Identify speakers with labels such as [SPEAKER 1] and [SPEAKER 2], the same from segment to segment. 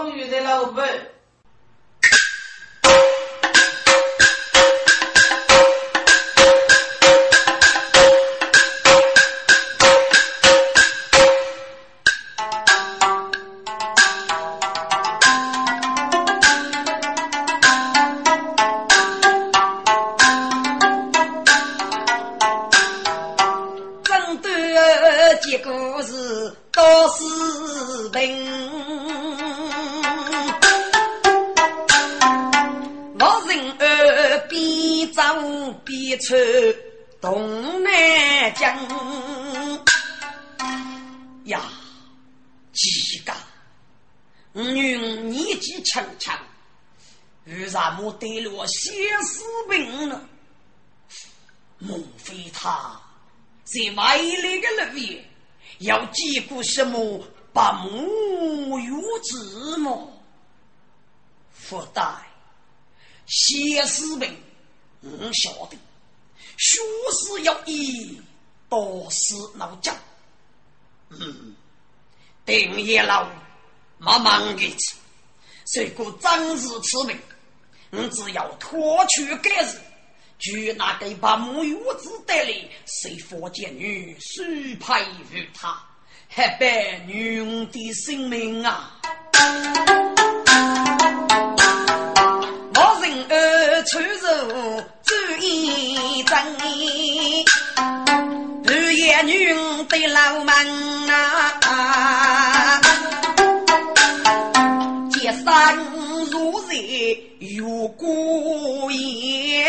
[SPEAKER 1] Oh, you're. 要经过什么把母育子吗？不带血死病，我晓得。学士要以多事闹僵，嗯，定也老忙忙的去，虽过张日此命，我只要脱去该日，据那个把木鱼子带来，随佛见女，许配于他，还白女的性命啊！我人儿出入。注意真，半夜女的老门啊，接山如热有过夜，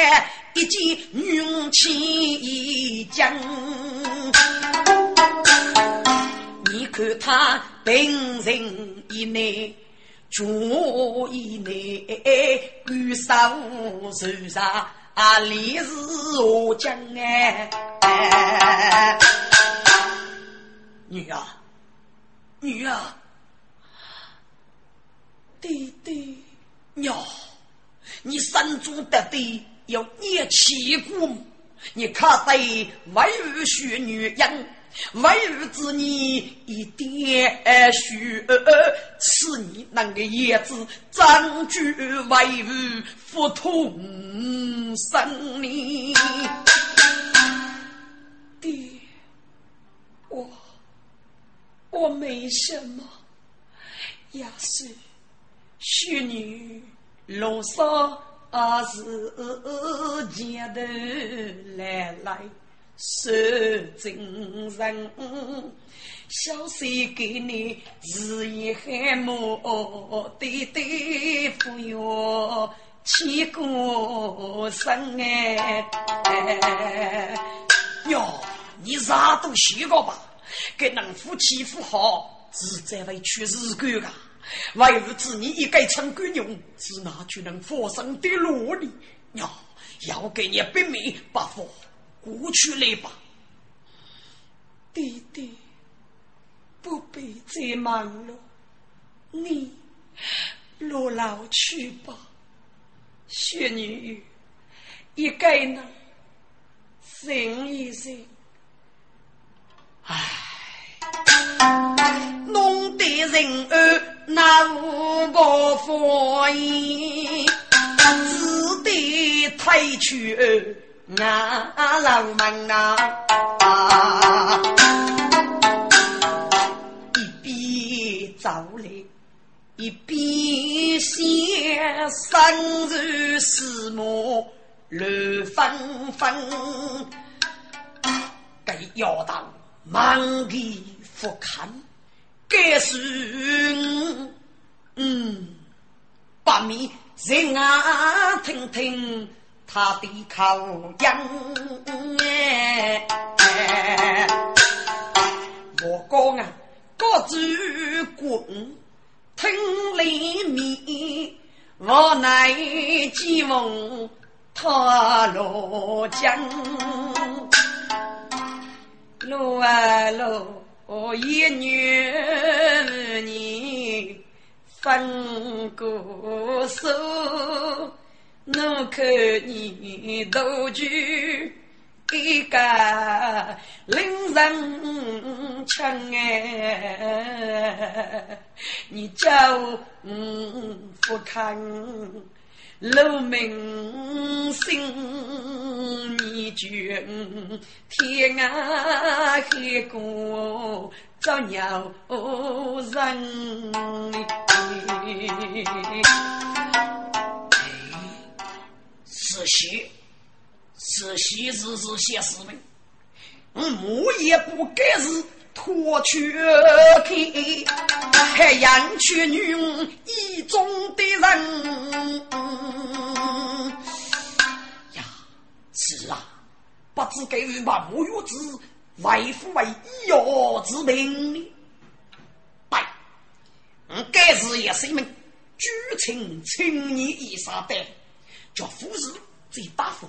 [SPEAKER 1] 一见女气将。你看他本人一内。主意内举手受杀。啊，李是我将哎，女儿，女儿，弟弟，娘，你身中得对要念七股，你可得为儿学女人。为日之你一点虚，是你那个叶子长居为日不同生你。爹，我我没什么，也是虚女罗嗦啊是见头来来。是真人，小谁给你日夜喊莫对对付哟，起过身哎哟，你啥都写过吧？给能夫妻夫好，是在为去日干噶？为日子你一该成官用，是哪就能发生的落里？哟，要给你别名不服。过去来吧，弟弟，不必再忙了，你落老去吧。雪女，一该呢，忍一忍。唉，弄得人儿那无个佛印，只得退去。啊，老门啊，一边走来，一边想生如死母乱纷纷，该要到满地复看，该是嗯，把面人啊？听听。他的口音。哎，我讲啊，各主管听里面，我乃寄望他落江，落啊落，一女你分过手。我看你多句
[SPEAKER 2] 一个令人情哎，你叫嗯不看路明星，你觉天涯海角找鸟人。
[SPEAKER 1] 是喜，是喜，日日写诗文。我也不该是脱去开，还养去女意中的人。不知该与把木月子为夫为医药之命呢？对，我该是也是一名举情青年一杀的。叫夫人最大夫，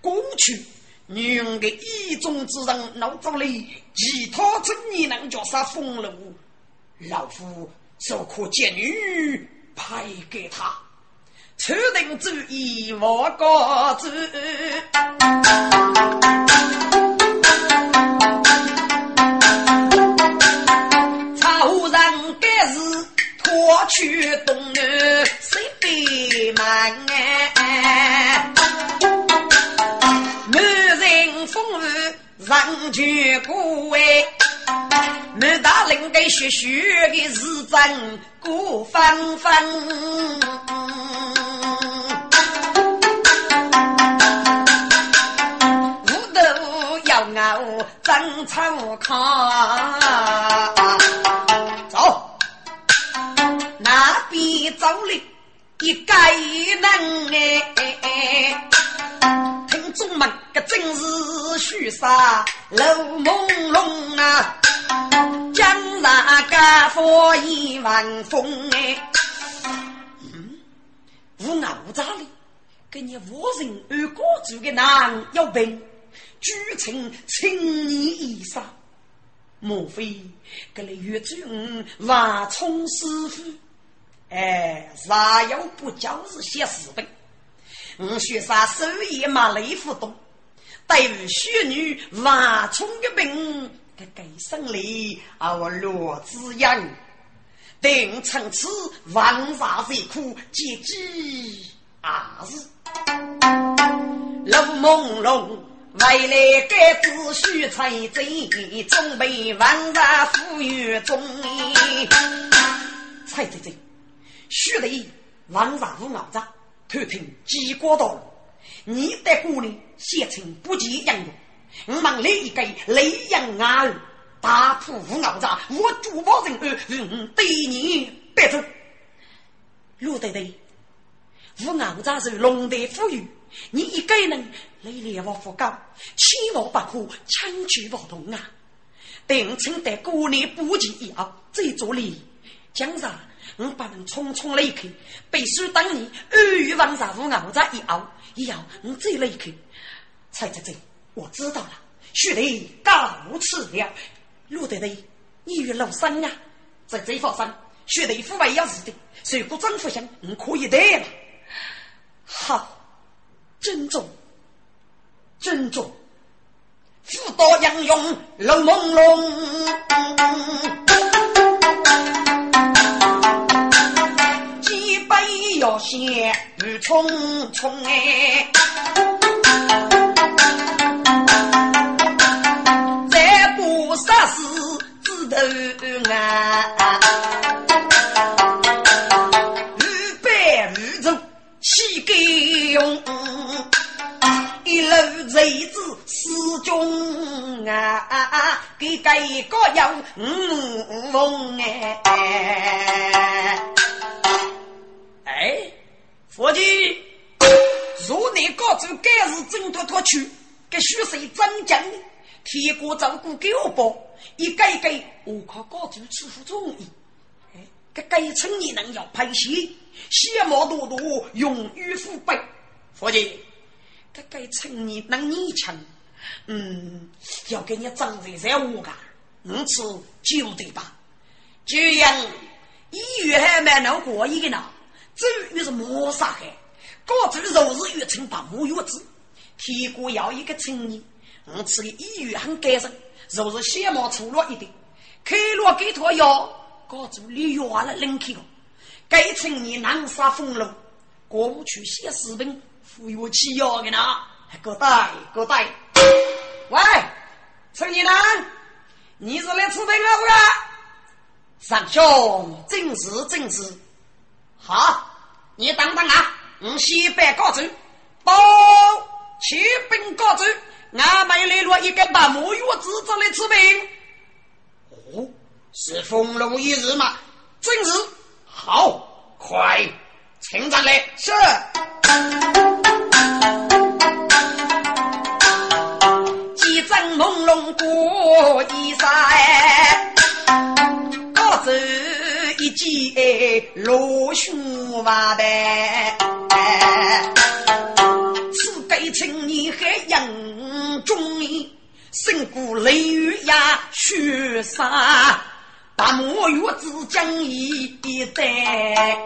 [SPEAKER 1] 过去女人的意中之人脑子里，其他真你能叫啥风流？老夫手可见女派给他，确定主意我告知。曹人该是脱去东南西北门。上去过哎，满大领给学学的是真过纷纷，屋头要熬争吵炕，走，那边走哩一个人哎。中门个真是虚杀楼朦胧啊，江上家佛一万峰哎，嗯，无熬咋哩？给你无人二哥住的男要病，举成青年衣裳，莫非给你岳军万冲师傅？哎，啥要不就是些死本？我学啥手艺马雷互动，对于雪女万冲的病，个给生里啊我罗子阳，定从此万杀谁苦，结局啊是楼朦胧，未来该子虚才真，准备万杀富裕中。蔡真真，虚的万杀无脑子。偷听机关道，你的姑娘写成不及杨勇，我忙来一个雷阳儿，大破无脑子，我主保人儿，嗯，对你别走。陆队队，无脑子是龙的富裕，你一个人来猎我不高，千万不可轻举妄动啊！等趁得姑娘不及以后，再做礼，江上。我把人匆匆离开，必须等你二月王上午熬在一熬，以后我再离开。蔡姐姐，我知道了，雪雷告辞了。陆队队，你与老三啊，在这方上，雪雷父为要死的，如果张福祥，我可以得了。好，珍重，珍重。富到杨勇，冷朦胧。要先雨匆匆哎，再不杀死枝头啊，日白日中气盖用，一路贼子死中啊，给个个要五凤哎。哎，伙计，若你告诉该是真脱脱去，给虚岁真讲的，天国照顾给我包，一个一个，我靠告诉师傅中意。哎，这该称你能要拍戏，邪毛多多，永于腐败。伙计，这该称你能你强，嗯，要给你长在在我干，五次就对吧？这样一月还没能过一个呢。至于是磨砂海，高州若是越城把木月子，天国要一个青年，我吃的医院很感人，若是血毛粗了一点，开罗给托药，搞出你药了冷气了。该趁你南沙风龙，过不去写视频，服药起药的呢？够带够带。喂，陈你呢？你是来吃饭啊？不上兄，正是正是。好，你等等啊，我先办高走，到启禀高走。俺们来了一个大木月子这来吃兵。
[SPEAKER 3] 哦，是风龙一日吗？
[SPEAKER 1] 正是。
[SPEAKER 3] 好，快，请上来。
[SPEAKER 1] 是。几阵朦胧过一山，高走一件罗胸袜带。此该青年还英中年，胜过雷雨呀雪山。大漠月子将一代，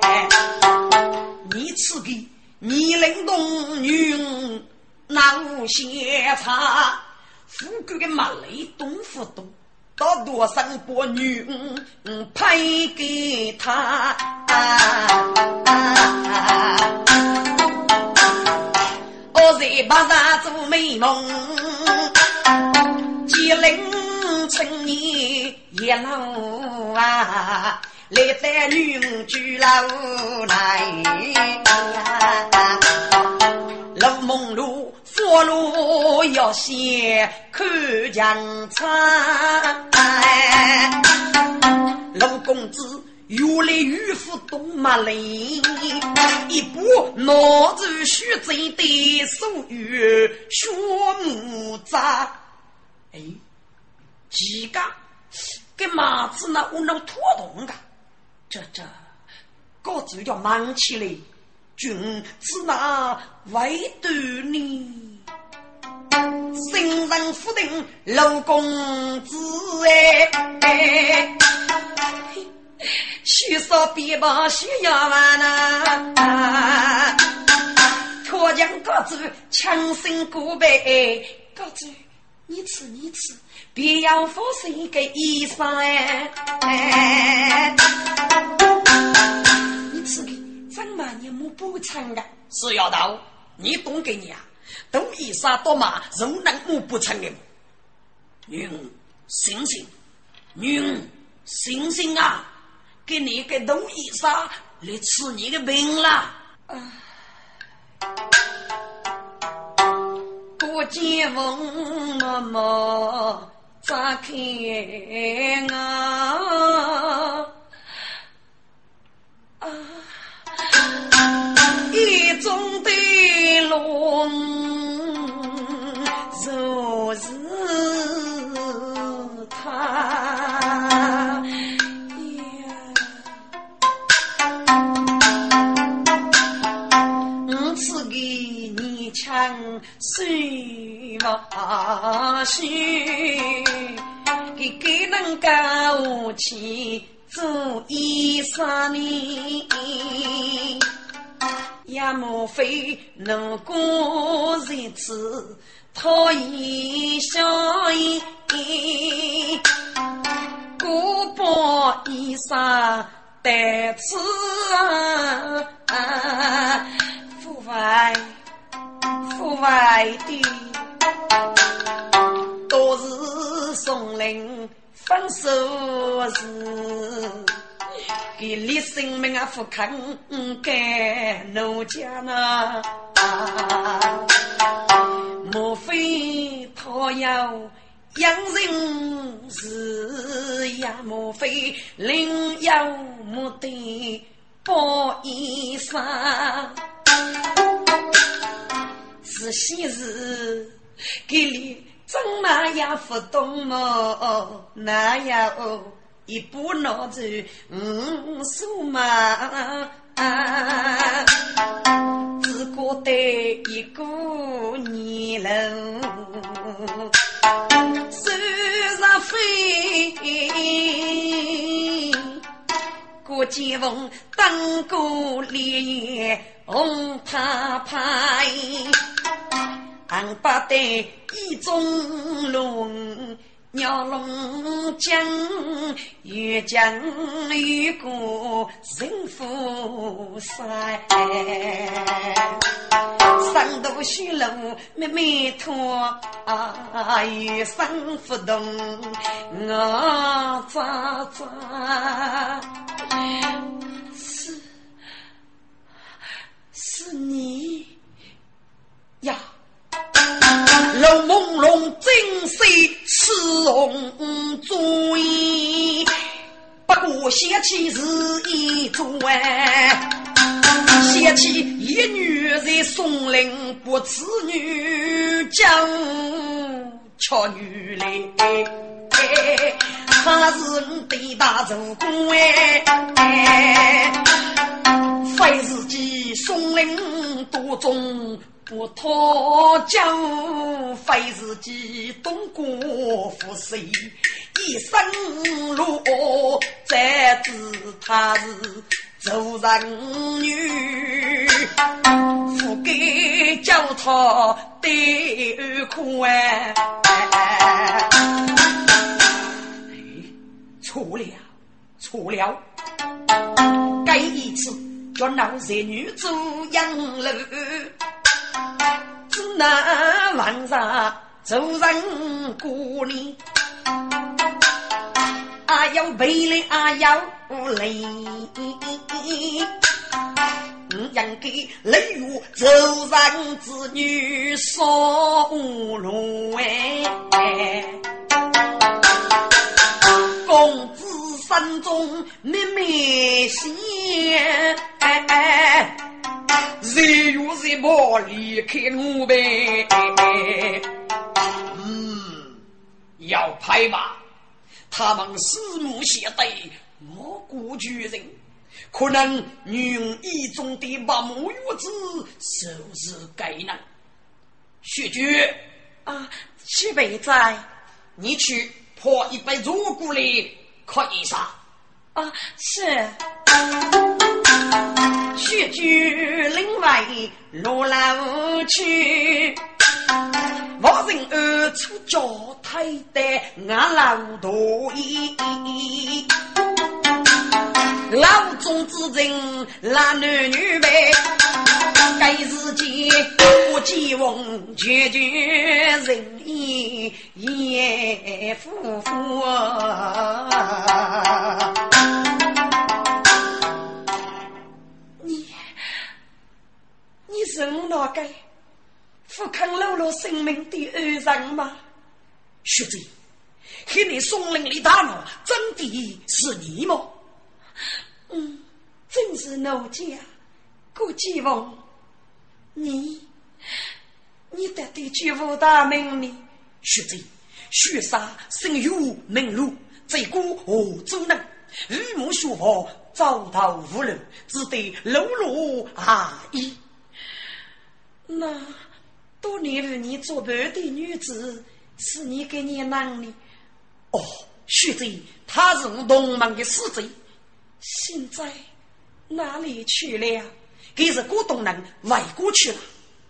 [SPEAKER 1] 你赐给你灵动女，那无闲差，富贵的马雷东不东，到多少个女配给他？我在巴上做美梦，吉林。春年一路啊，来在女居楼来，路梦路佛路要先看江山。龙公子越来越富东马林，一步拿着徐贼的手语学木扎，哎。几个给马子那我能拖动的，这这，个子叫忙起来，君子那为斗你，新人府定老公子哎，许少别把需要完呐，脱将个子强身骨背，个子你吃你吃。别要服侍个衣裳哎！你吃的怎么你没补偿的？
[SPEAKER 3] 是要到你懂给你啊？都衣裳多嘛，仍能没补偿的？女醒醒，女醒醒啊！给你个东衣裳来吃你的病了。
[SPEAKER 1] 过节问妈妈。扎开啊！枪水马须。给给能够去做医生呢？也莫非能过日子讨一相依？过把衣裳带刺啊！父外外的都是。送灵分手时，给你生命啊不肯给奴家呢？莫非他要养人是呀？莫非另有目的包衣裳？是昔日给你。怎那样不懂么？那样哦，一部脑子五数嘛，只觉得一个泥人手上飞，过剑锋登过烈焰红啪啪。俺不得一中龙。鸟龙江，越江越过人夫山，山路虚路密密拖，有生不动，我咋咋？是是你楼朦胧，金色赤红砖。不过嫌弃是一砖，嫌弃一女在松林不知女将俏女来。他是对大主公哎，非自己松林多种。不讨江，非自己东过富谁？一生路，再知他是做人女，不该叫他对苦哎！错了，错了，该一次叫老色女做养路。只那晚上做人过年，啊要背嘞啊要累，应给雷雨做人子女少路哎，公子山中妹妹先。日月日莫离开我呗。
[SPEAKER 2] 嗯，要拍吧？他们四目相对，我孤举人，可能女一中的八木月子，受是该难。雪菊
[SPEAKER 1] 啊，七辈在，
[SPEAKER 2] 你去破一杯热锅来，可以杀。
[SPEAKER 1] 啊，是。雪居另外落楼去，我人二处脚太的俺老多衣，老中之人男女呗，该日间我见翁绝绝人意也夫妇。是我那个富康露露生命的恩人吗？
[SPEAKER 2] 学姐，和你松林里打闹，真的是你吗？
[SPEAKER 1] 嗯，正是奴家。顾继翁，你，你得对举武大名呢？
[SPEAKER 2] 学姐，雪杀生有名禄，这个何足能？玉木学佛，早到无路，只得露露阿姨。
[SPEAKER 1] 那多年与你作伴的女子，是你给你男的？
[SPEAKER 2] 哦，学贼，她是我同门的死贼，
[SPEAKER 1] 现在哪里去了？
[SPEAKER 2] 给是过东人外国去了。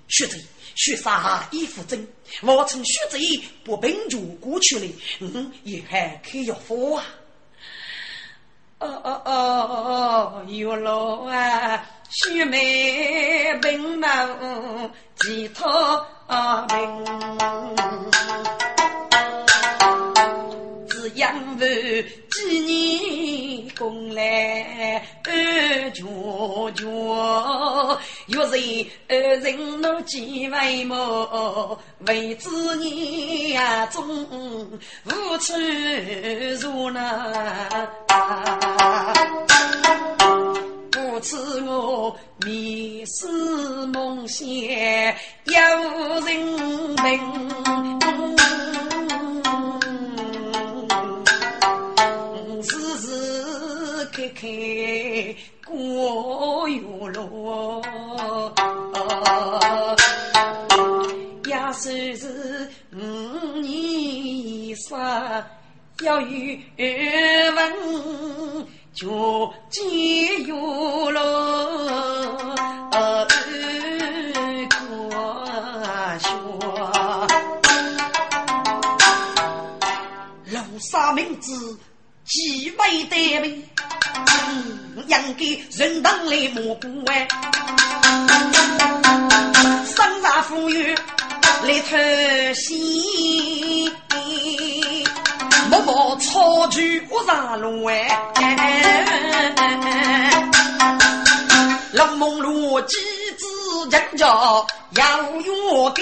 [SPEAKER 2] 学贼，学杀衣服真，我趁学贼不病就过去了。嗯，也还可以活啊。
[SPEAKER 1] 哦哦哦哦，有了啊！须眉并眉，几套名，只养活几年功来二绝绝，若是二人怒几为么？为子年中无处入难。不知我迷思梦想有人明，时时刻刻过月落，也算是五年以上要有问。就只有了儿学楼上名字极为得名扬给人当来蘑菇哎山富裕来偷袭默默操举我上路哎，龙梦路几子人家要约的。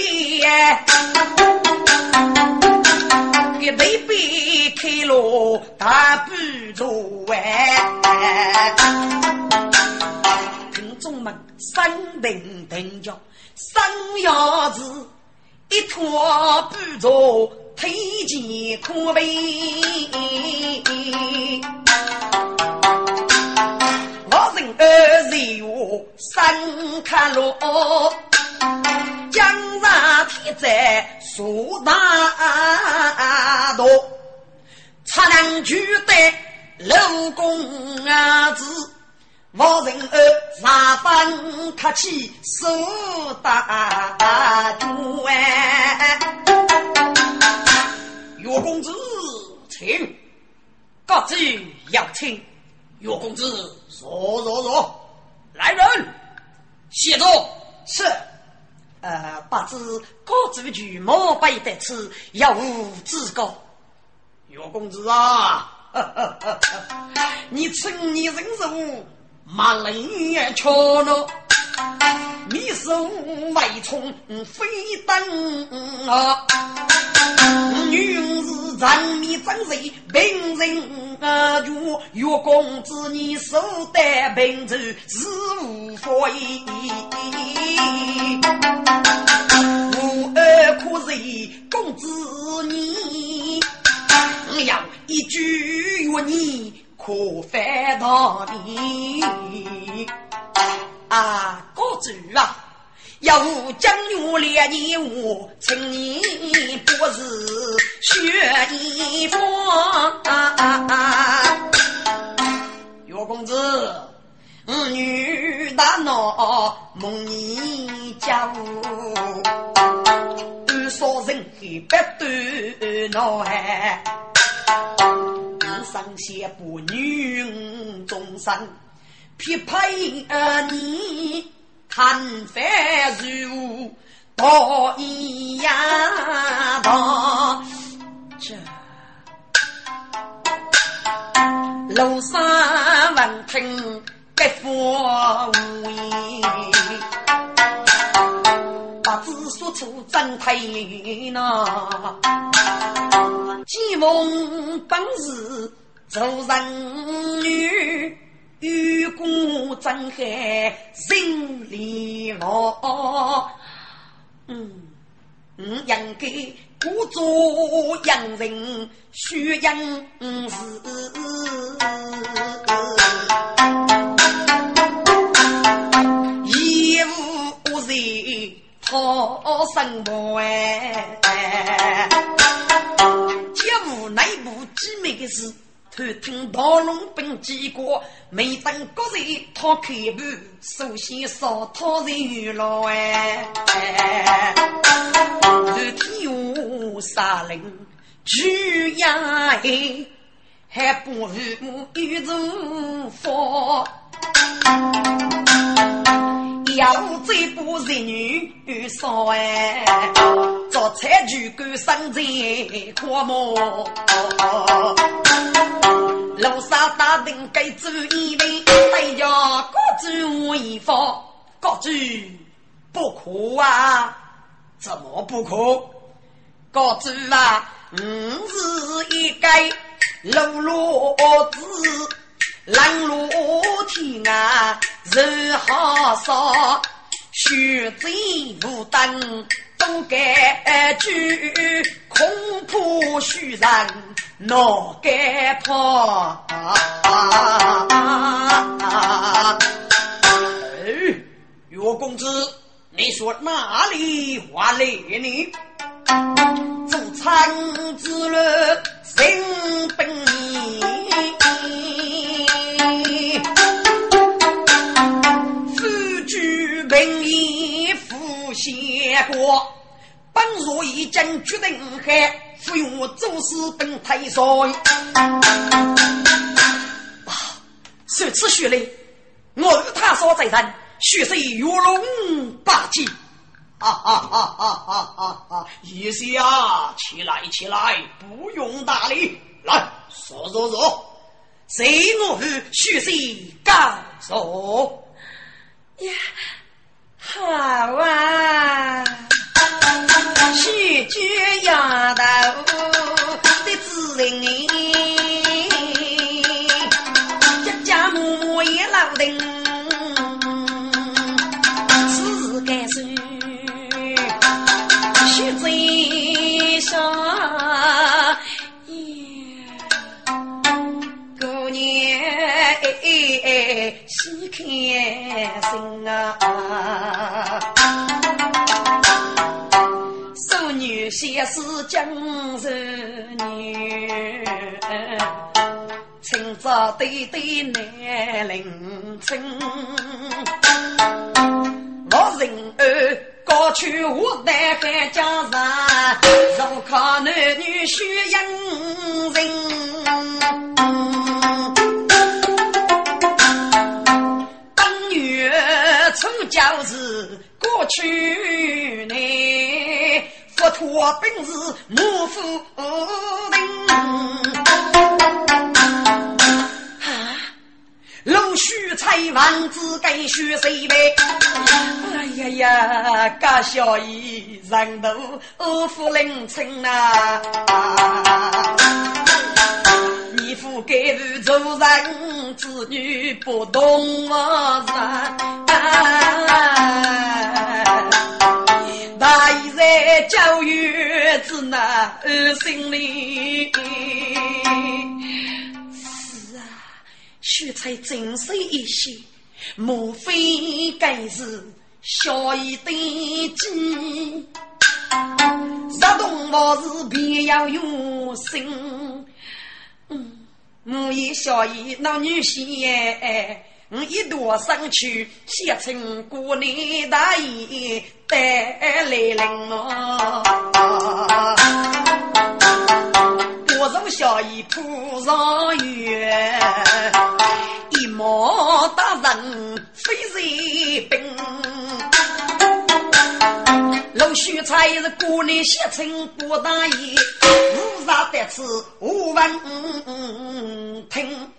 [SPEAKER 1] 一杯杯开了大半桌哎，听众们三定定着三鸭子一拖半桌推荐可悲，我人二十五三卡罗。江上天在树大道，才能取得楼公子。王人儿上班客气，手大多哎。岳公子，请，各自要请。
[SPEAKER 2] 岳公子，坐坐坐，来人，谢座。
[SPEAKER 1] 是。呃，不知高祖巨毛不得此，有无知觉？
[SPEAKER 2] 岳公子啊，你趁你人手马人瞧了，你手外冲飞灯啊！女是人面真人，平人啊！如岳公子，你手戴平洲是无法依。无二可是公子你，要一句约你可翻到你
[SPEAKER 1] 啊！公子啊！要将女烈你我，请你不是学一方。
[SPEAKER 2] 岳公子，女大闹梦你家务，多少人黑白断脑海，上些不女终身匹配你。看凡如道一样道，这楼上闻听百夫无言，不知所处怎太难。既梦本是做人女。玉骨真海心里望，嗯，嗯，应该故作洋人虚应是，一无人讨生活哎，家务内部几美的事。偷听大龙兵经过，每当国人掏开盘，首先烧讨人鱼了哎。昨天下杀人举呀嘿，还不如玉如佛。要这部日女少哎，做菜就干生在阔么？路上打灯该注意嘞，哎呀，各注一方，各注不可啊！怎么不可？
[SPEAKER 1] 各注啊，五是一个路路子。冷如天啊，人好少，虚贼无灯都该居，恐怕虚人哪敢跑？
[SPEAKER 2] 哎，岳公子，你说哪里话来呢？
[SPEAKER 1] 做苍子了，心本意负先过，本若已经决定海不用我做事等太帅。啊，如此血泪，我与他所在人，血色如龙霸气。啊啊啊啊啊啊啊！
[SPEAKER 2] 一下起来起来，不用大礼，来说说说，谁我与血色高手？
[SPEAKER 1] 呀，好啊！喜鹊丫头的知人，家家母母也老定，喜开心啊！先是江人女，清早对对难凌晨。我人儿高去我代海江上，如靠男女需养人。初教日过去呢。不托本事莫夫人啊！陆续才王子该学谁呗？哎呀呀，家小姨人都夫人称呐！你父该是做人子女不懂我人。大一在教育子那心里，是啊，学才精神一些，莫非该是小一的鸡？杀动物是必要用心，嗯，我也小姨那女婿哎。我一度上去，写成姑娘大衣带来人哦。我从小衣铺上月，一毛大人非人兵。陆续才是姑娘写成过大衣，无啥得吃无问听。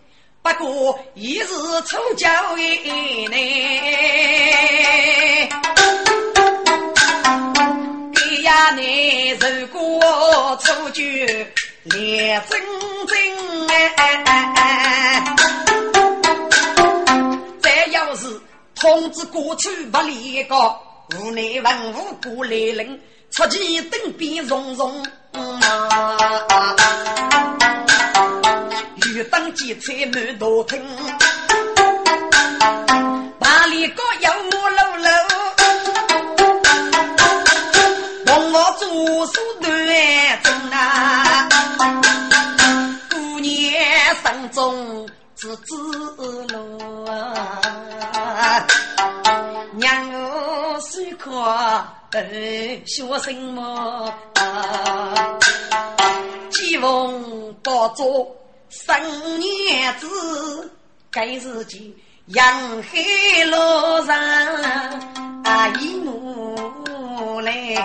[SPEAKER 1] 不过一日出教一呢，哎呀，你如果出教练真真哎哎哎哎，再要是通知过去不离个，屋内文武过来人，出去等边融融。欲当劫财满大厅，哪里个有木楼楼？同我做书断正啊！过年生中子子路啊！娘我虽可学什么？吉翁宝座。生年子，该自己养海路上一努力，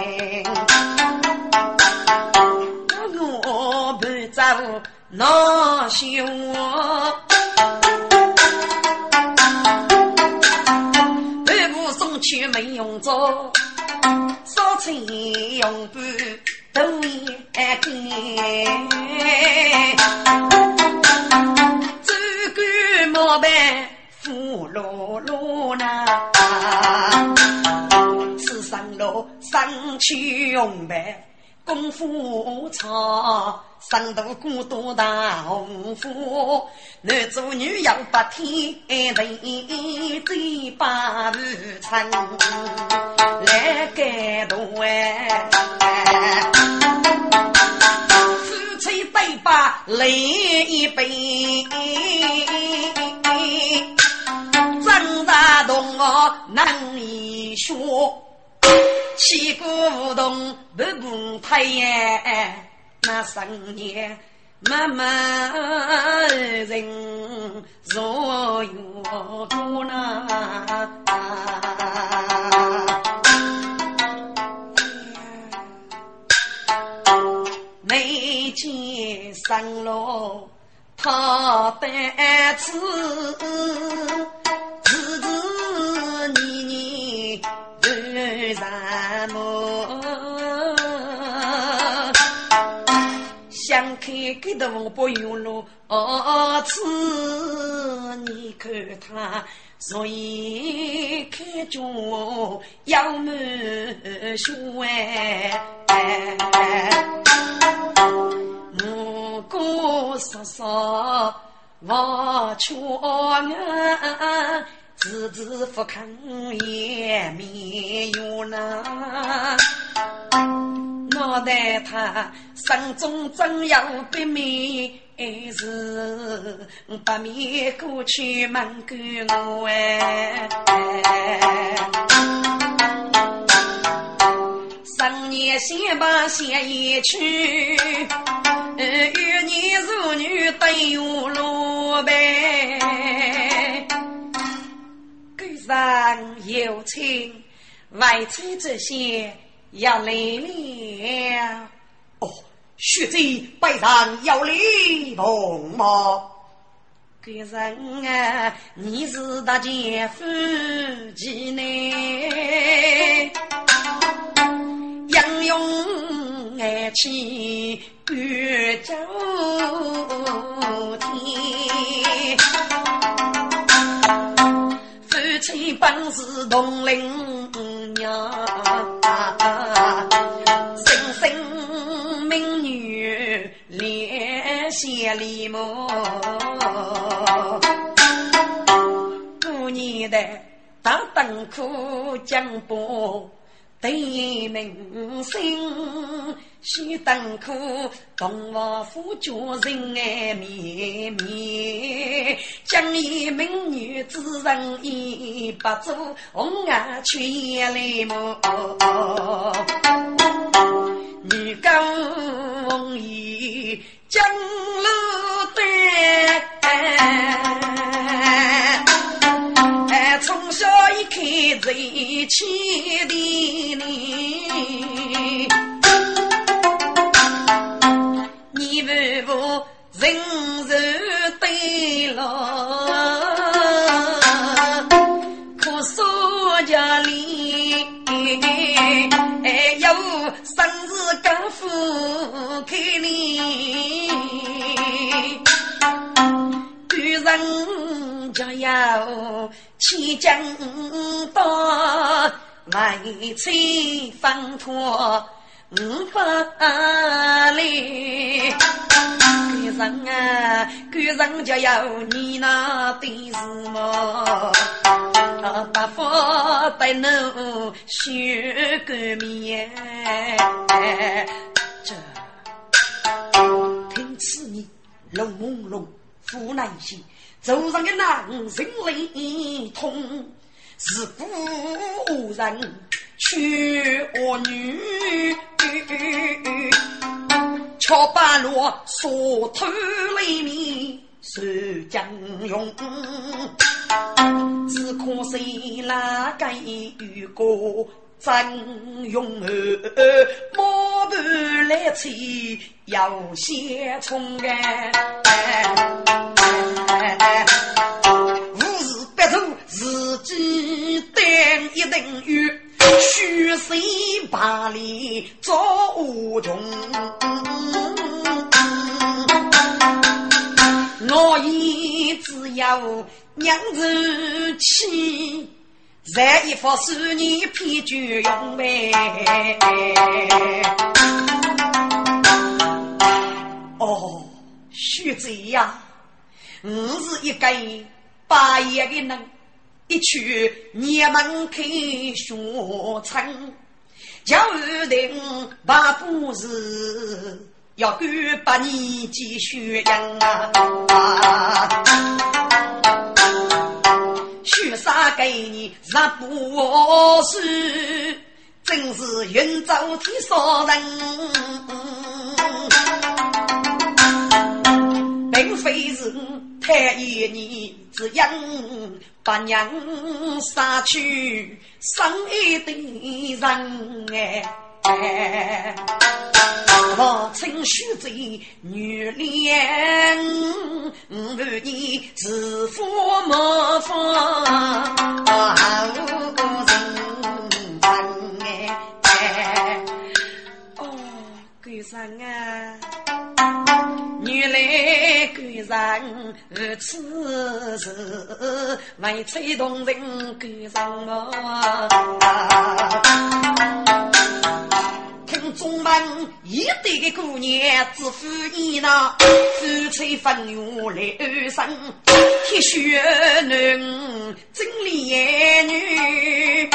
[SPEAKER 1] 我不走那修，去没用着，烧成用不。都一天，走过毛板富碌碌呐，此生路上去用呗。功夫长，上度过多大红夫？男做女要不听人嘴巴如春来感动哎！夫妻对把泪一杯，张大同我难以说。七股梧桐不不太阳那三年妈妈人若有多难。没见上路他单子，开给的不用路，哦，此你看他。所以看中要满血，五哥叔叔我劝我，子子不肯也没用呐。脑袋他心中真有不美。还是不免过去问过我哎，三年先把先一去，与你如女对有路呗。狗上有情，外出这些要来了哦。血贼背上要礼同吗？个人啊，你是大姐夫妻呢？英勇爱妻越走天，妻本是同林娘。千里梦，过年的打灯苦江波，对明星须灯苦，同我夫家人爱绵绵，江一名女子人一不足，红颜却眼泪目，女工一。江路哎，从小一看最亲的你，你不不人人对了，可说家里哎有生日刚付给你。人家要起江到，为妻放托五百里。人啊，人家要你那的什么？大方带侬学个面，这听此你龙朦胧，湖南心。走上的男人泪痛，是故人娶我女，巧把罗锁头里面受将用，只可惜那个遇过。真勇儿，莫不来催要先冲哎！无事别走，自己担一等雨，虚岁百里做无穷。我也只要娘子气。再一副十年偏就用呗。哦，徐贼呀，我是一个八爷的人，一去年门开学成，叫二等八不是要干八年继续养啊。许啥给你日不是，真是云走天上人。非是太爷你只因把娘杀去生一的人哎，我称许罪女恋，问你是否莫放好人哎？哦，鬼神啊！来个人如此事，为吹动人个人听众们，一对的姑娘只负你那夫妻分忧来生，铁血男真烈女，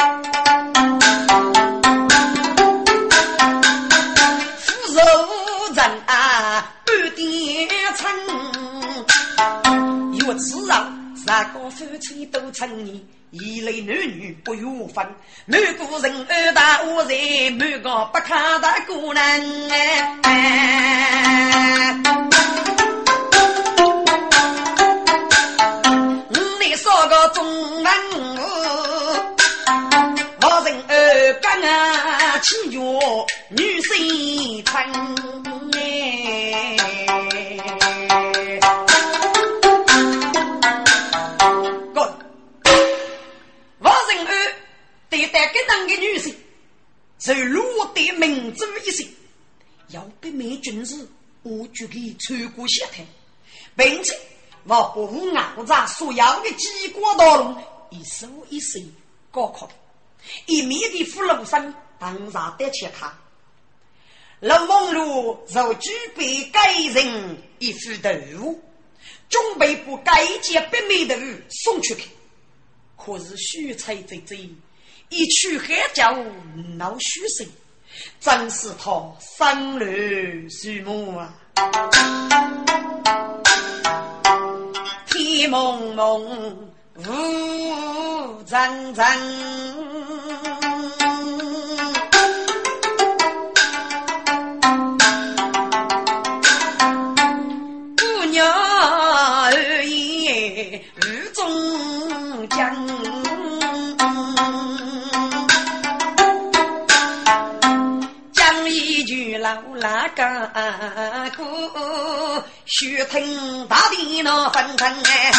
[SPEAKER 1] 那，个夫妻都称你，一类男女不有分。每个人二大五人，每个不看大姑娘哎。你说个中人我人二干啊，起脚女生称。个女性是落得民族一生，要被美军士我就给穿过下台，并且我不按照所要的机关道路一手一手高考，一面的俘虏生当上的去看，龙凤路就具备该人一副头，准备把该件白眉头送出去，可是许才在这。一曲海角闹虚声，真是他生乱序幕啊！天蒙蒙，雾层层。那个哥，须听大地那纷纷哎，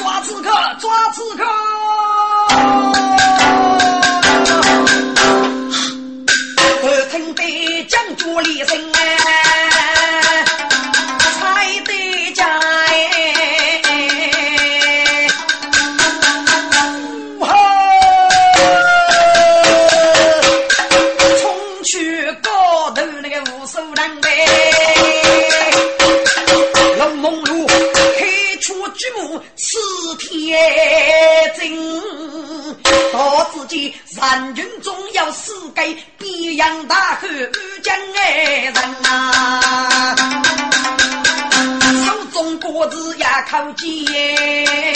[SPEAKER 1] 抓刺客，抓刺客！耳听得将军厉声到自己人群中要死给边洋大汉遇见爱人啊！手中果子也口尖，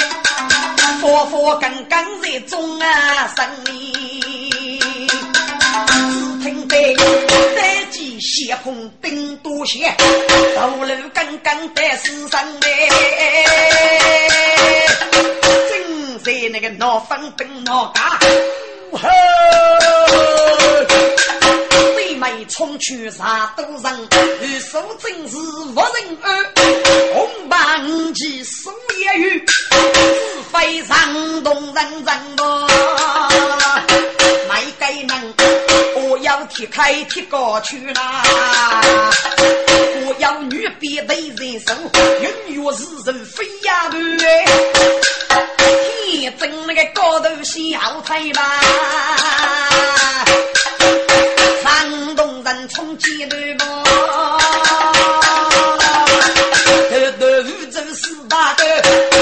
[SPEAKER 1] 佛佛刚刚在中啊生里，只听得单机血碰兵多血，道路刚刚在死上嘞。闹分兵闹家，妹妹冲去杀多人，玉手真是无人儿，红白五旗数也有，自非常动人人多，没给人，我要踢开踢过去啦，我要女别对人手，永远是人非呀对。你争那个高头小腿吧，山东人冲进来嘛，头头五洲四大哥，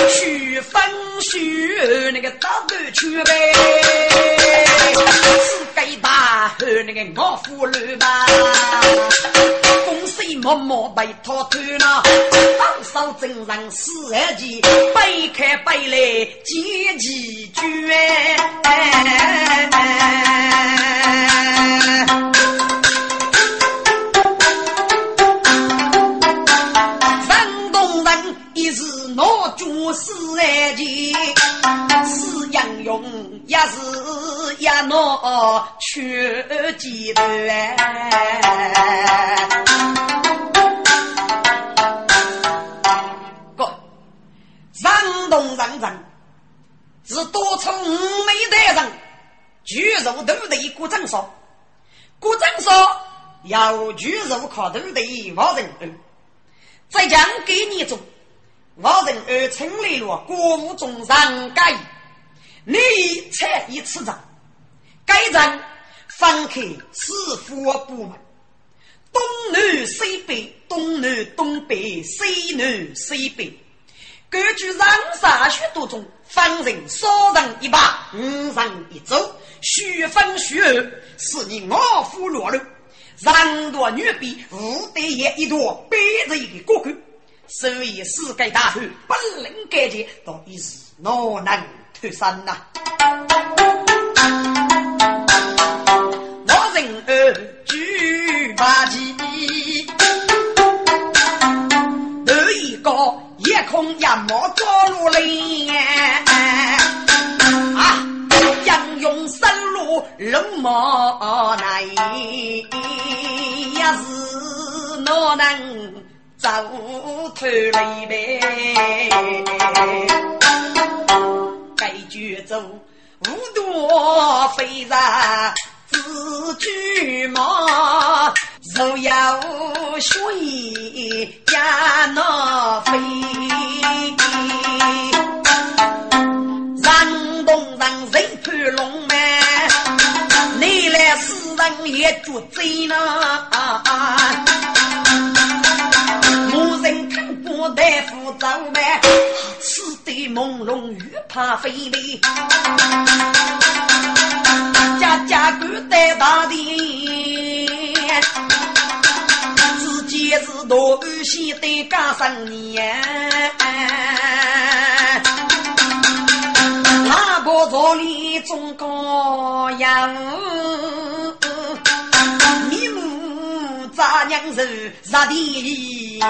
[SPEAKER 1] 徐分徐那个大头去呗，和那个老夫人吧。默默被他偷了，当手真人四二级，背开背来几几句哎。我就死爱钱，是英勇也是一脑去鸡蛋。
[SPEAKER 2] 哥，人同人人，是多出五眉人，举手都得一股正说，古正说要举手靠头的王人，再讲给你做。王人儿成立了国务中上改，你才一次长，该章分开四府部门，东南西北，东南东北，西南西北，根据上沙许多种，分成少人一把，五人一组，虚分虚二，是你我府落了，人多女比，五对一一朵，背着一个哥。所以世界大事本领改节，到底是哪能脱身呐？
[SPEAKER 1] 我人儿举把旗，头一个夜空夜幕着如林啊，杨勇三路龙马来，也是哪能？走头来呗，该举走无多飞人自举马，若要学呀那飞，山东人人盘龙门，你来世人也绝贼呢。大夫走呗，此地朦胧，欲怕飞离。家家官在大殿，自己是多安心的家生年。他不做里中高阳，你母咋娘是啥的？你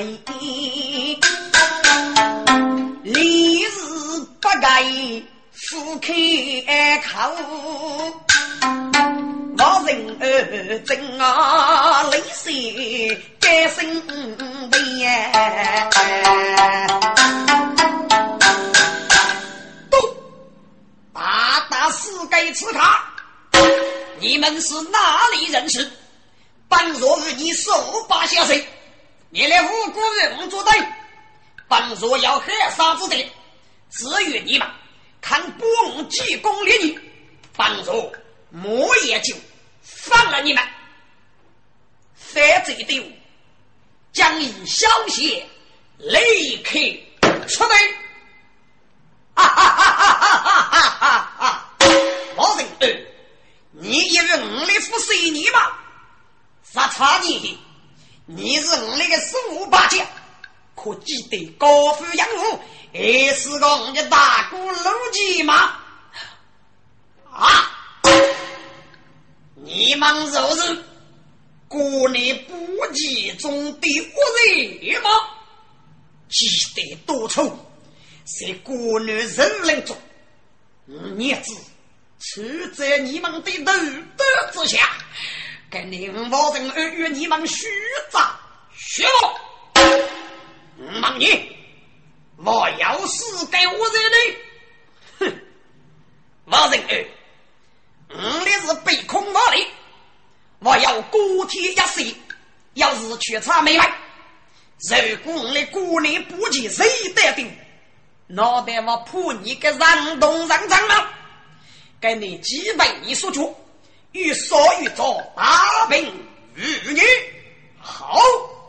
[SPEAKER 1] 书梅，历日不该复开口，我人儿真啊泪水该生悲。
[SPEAKER 2] 大大四给此卡，你们是哪里人士？本若与你手把下水，你连无辜人作对。本座要黑杀之地，至于你们看本济公烈女，本座莫也就放了你们。犯罪队伍，将以小血立刻出来。哈哈哈哈哈哈哈哈！老人儿，你以为我的父是你吗？杀差你！你是我那个十五八将，可记得高飞养父还是个我的大哥陆基吗？啊！你们若是国内不集中的恶人吗？记得多处。在国内人人中，孽子处在你们的头德之下，跟你们保证而与你们虚诈虚妄。问你，我要是给我这里，哼，王人儿，我的是被空法的，我要锅贴一碎，要是去查没来，如果我的国内不及谁得定。脑袋我破你个让东让长吗？给你几本你说出，欲说欲做，大病与你好，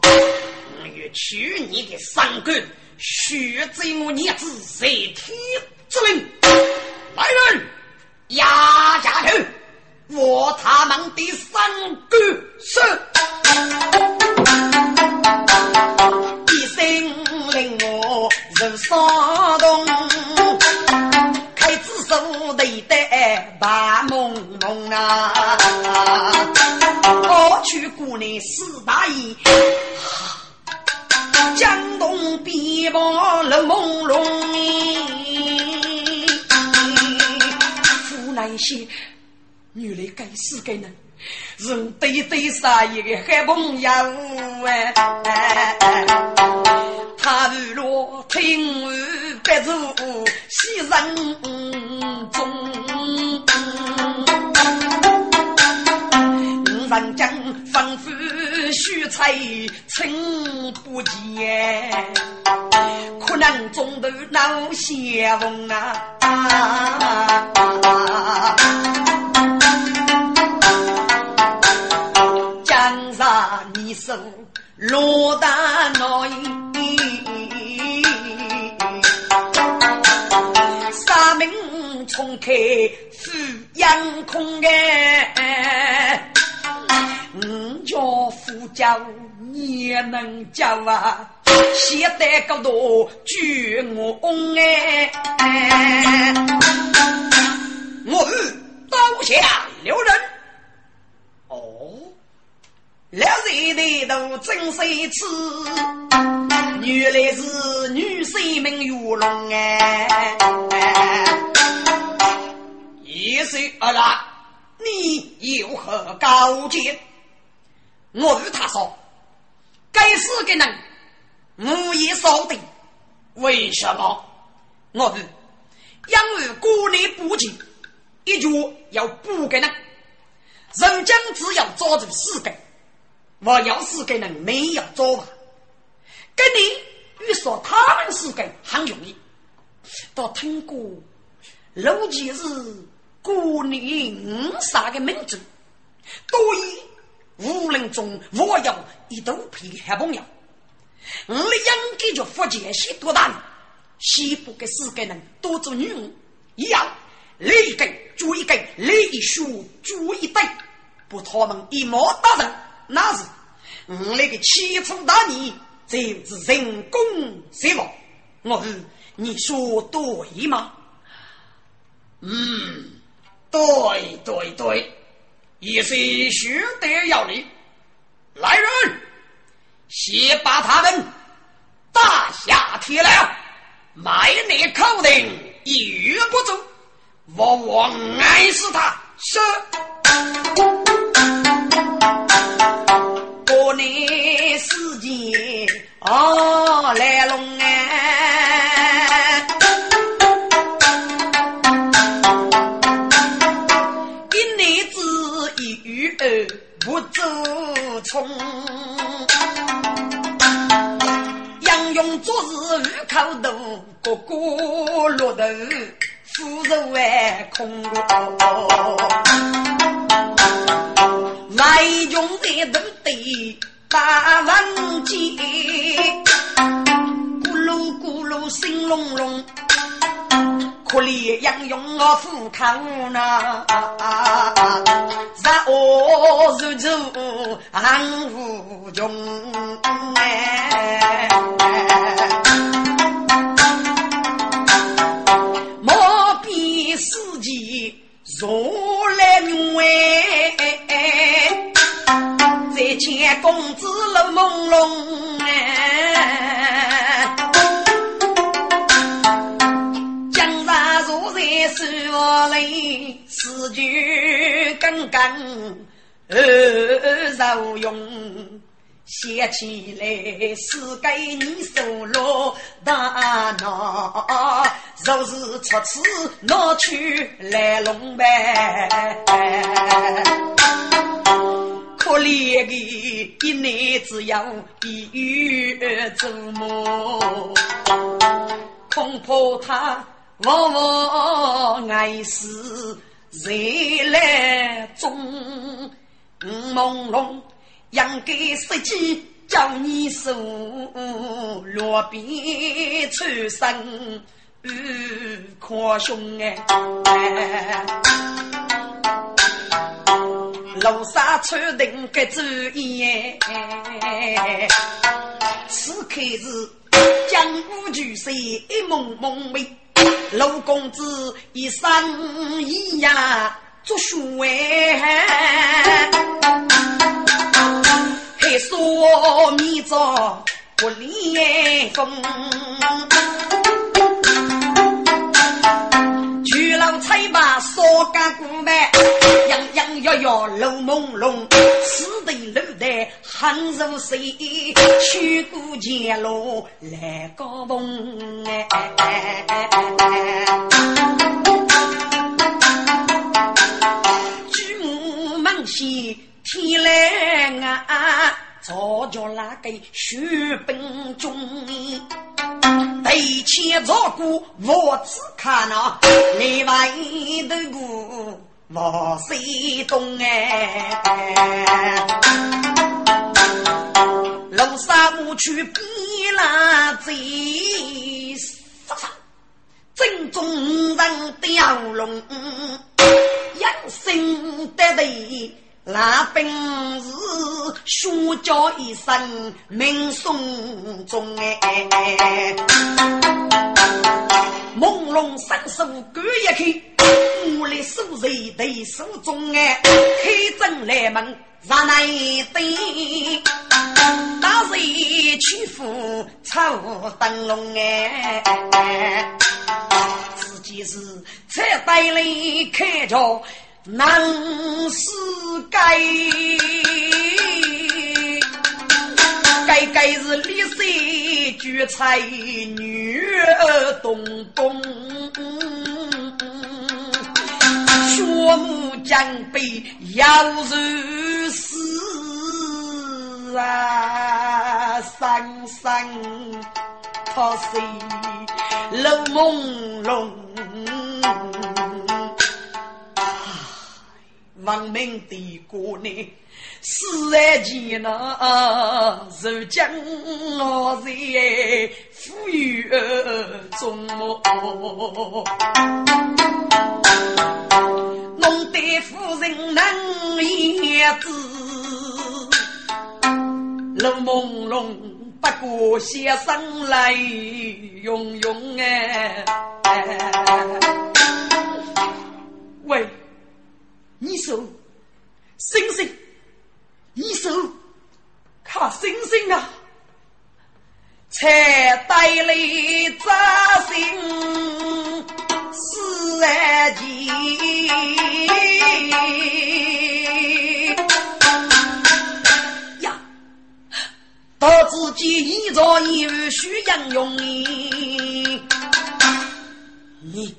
[SPEAKER 2] 我欲取你的三根，血贼我孽子在天之灵，来人，押下去，我他们的三个是。
[SPEAKER 1] 一声令我人骚动，开子手对得白蒙蒙啊！我去姑娘四大爷。江东碧波冷朦胧，湖南些原来该死该人，人对对上一个黑朋友哎，他日落听完别住西人中。人将吩咐许菜称不见，可能中途闹邪风啊！江上你手落大内，三门重开富阳空哎。教也能教啊，现在个多举我翁哎，我刀下留人。哦，两人的都真是一次，原来是女婿们玉龙哎，
[SPEAKER 2] 一岁二啦。你有何高见？我与他说：“该死的人，无也扫地。为什么？我是因为国内不济，一脚要补给人。人将只要抓住四个，我要四个人没有抓吧？跟你与说他们四个很容易，到通过陆几日。过年五杀个民族，多以武林中我有一肚皮好朋友。我应该就福建西多大？西部的四个人多做女巫，一样立根做一根，立树做一对，不他们一毛打人，那是我那个七重大逆，就是人工死亡。我是你说对吗？嗯。对对对，一些兄弟要领，来人，先把他们打下铁牢，卖你口令一语不足，我我爱死他。是，
[SPEAKER 1] 过年时间哦来龙冲，杨勇做事五口头，个个落头，富肉万空。来用在都得大文间，咕噜咕噜声隆隆。可怜杨勇我富康呐，日恶日出安无穷哎，莫比世界如来哎，在前公子乐朦胧哎。我嘞，四句刚刚而用，写起来是给你收落大脑，若是出此拿去来龙呗。可怜的一男子要一月做梦，恐怕他。我我爱是热来中，朦胧，应该失去叫你手落边出生可兄哎，楼上穿定个主意哎，此刻是江湖巨色一蒙蒙美，陆公子一生一呀做书哎。还说你着不离风，去老菜吧，烧干锅饭，样样要要露朦胧，此地路的很如水，去过前路来高峰哎。举目望西。天来啊，早叫那个血本中，对前照顾我只看那内外的顾我谁懂哎？龙山无去比那贼，正宗人雕龙，养生得对。那本是书教一生名颂中哎，朦胧三十五赶一开，我来数人对数中哎，开正来门让那一对，大水去赴抽灯笼哎，自己是才带来开着。能是该，该该是李氏举才女儿东东，学母将被要如死啊！三三他是楼朦胧。亡命的国内，四爱前那受将我在富裕中，弄得夫人难言之，路朦胧，不过先生来涌涌哎，喂。你手，星星，你手，看星星啊！才带来扎心四爱情呀，到自己一朝一日需养用你，你，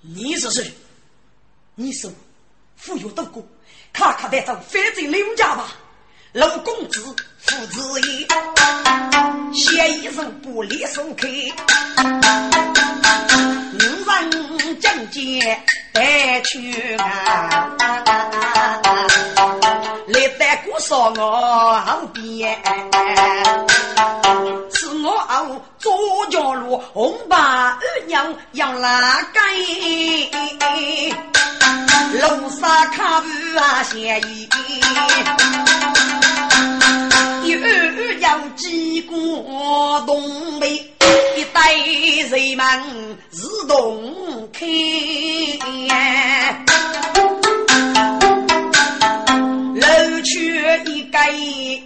[SPEAKER 1] 你是谁？你是。富有多过，看看带走反正刘家吧。陆公子父子也，写一首不离手开。五人将见带去啊，来带姑说我后边，是我后左脚路红八二娘要拉街。路上看不啊嫌疑，又有几个东北一代人们自动开，楼去一个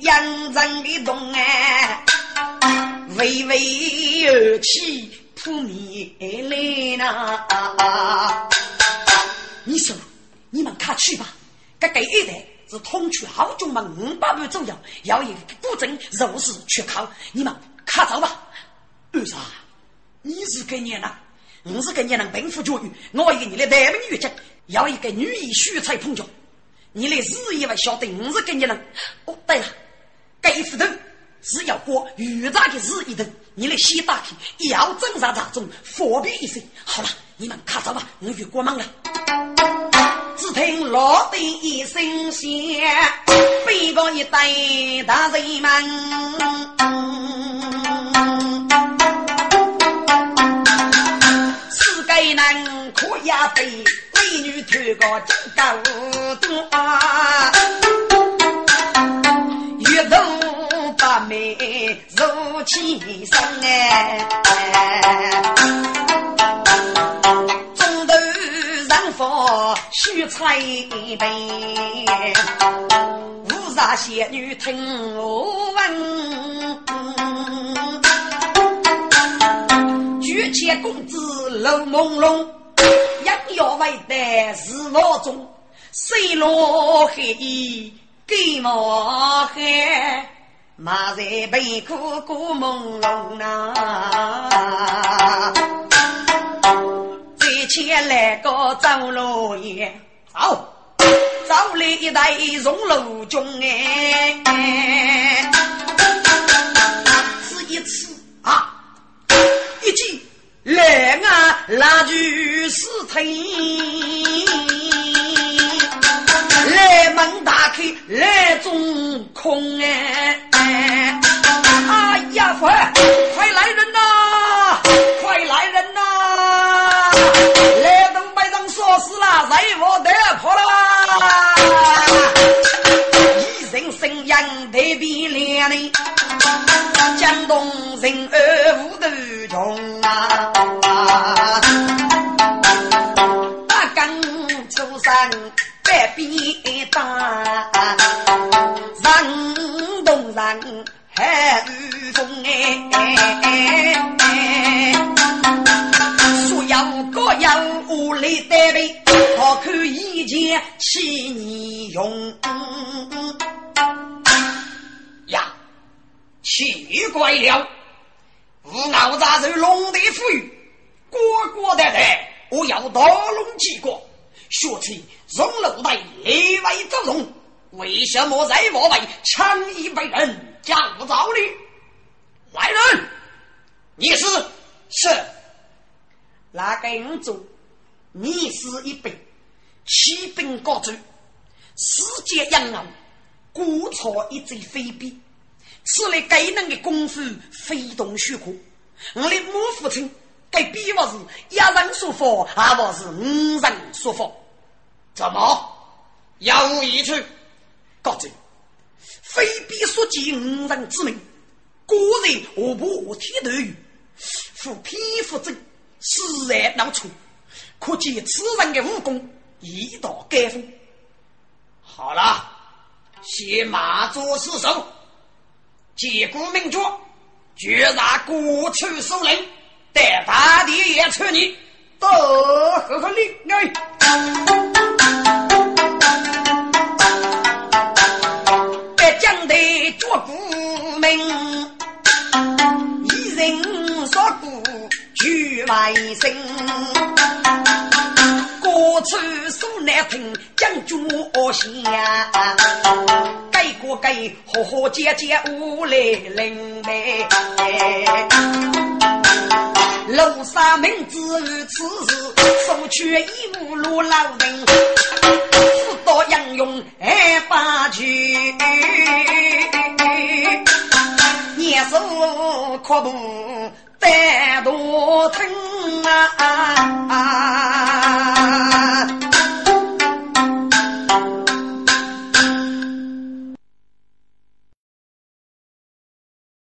[SPEAKER 1] 洋人的洞哎，微微有气扑面来呐，你说。你们看去吧，这个一代是通去好军们五百万左右，要一个古镇肉是缺考，你们看走吧。二嫂？你是个年人，我是个年人，贫富教育，我一个你的台门女将，要一个女艺秀才捧着，你来日以为晓得我是个年人。哦，对了，这一斧头是要过预炸的日一头，你来先打开，要正上大中，方便一些。好了，你们看走吧，我去过忙了。只听老的一声响，背包一代大人们，世界难可压背，美女头个真高多，月头把眉如起身哎。彩杯，五煞仙女听我问，举起公子楼朦胧，养要为的是我中，水落黑衣给毛黑，马在背苦过朦胧啊，再前来个张老爷。好，找来一代荣禄中哎，是一次啊，一记来啊，拉锯是腿，来门打开来中空哎，哎呀，快快来死了，在我的。好了，一人生养特别亮呢，江东人儿无头穷啊，八更出生百变大，人东人海雨风哎，所有各样无力单位。好看一件七年用呀，奇怪了！吾老杂是龙的富裕，国国代代我要大龙几个，学起荣禄代内外作用，为什么在我外强一被人叫造呢？来人，你是是
[SPEAKER 2] 哪个人做？你是一辈骑兵高祖，世界扬昂，孤草一只飞臂，此类该能的功夫非同虚空。我的母父亲该比我是一人说法，而我是五人说法。
[SPEAKER 1] 怎么要无一处？
[SPEAKER 2] 高祖，非必所及五人之名，果然我不天头语，负匹夫之自然能出。可见此人的武功一道盖峰。
[SPEAKER 1] 好了，先马做四手，借古名角，决杀国处首领，待大帝爷出你，
[SPEAKER 2] 得呵呵令哎！
[SPEAKER 1] 别将的脚步明，一人说过去外生。我出手难听，将军我下，改过改，和和姐姐无来领呗。楼上名字此事，收取一无路老人，四道英勇二八句，年寿可不在农村啊啊啊！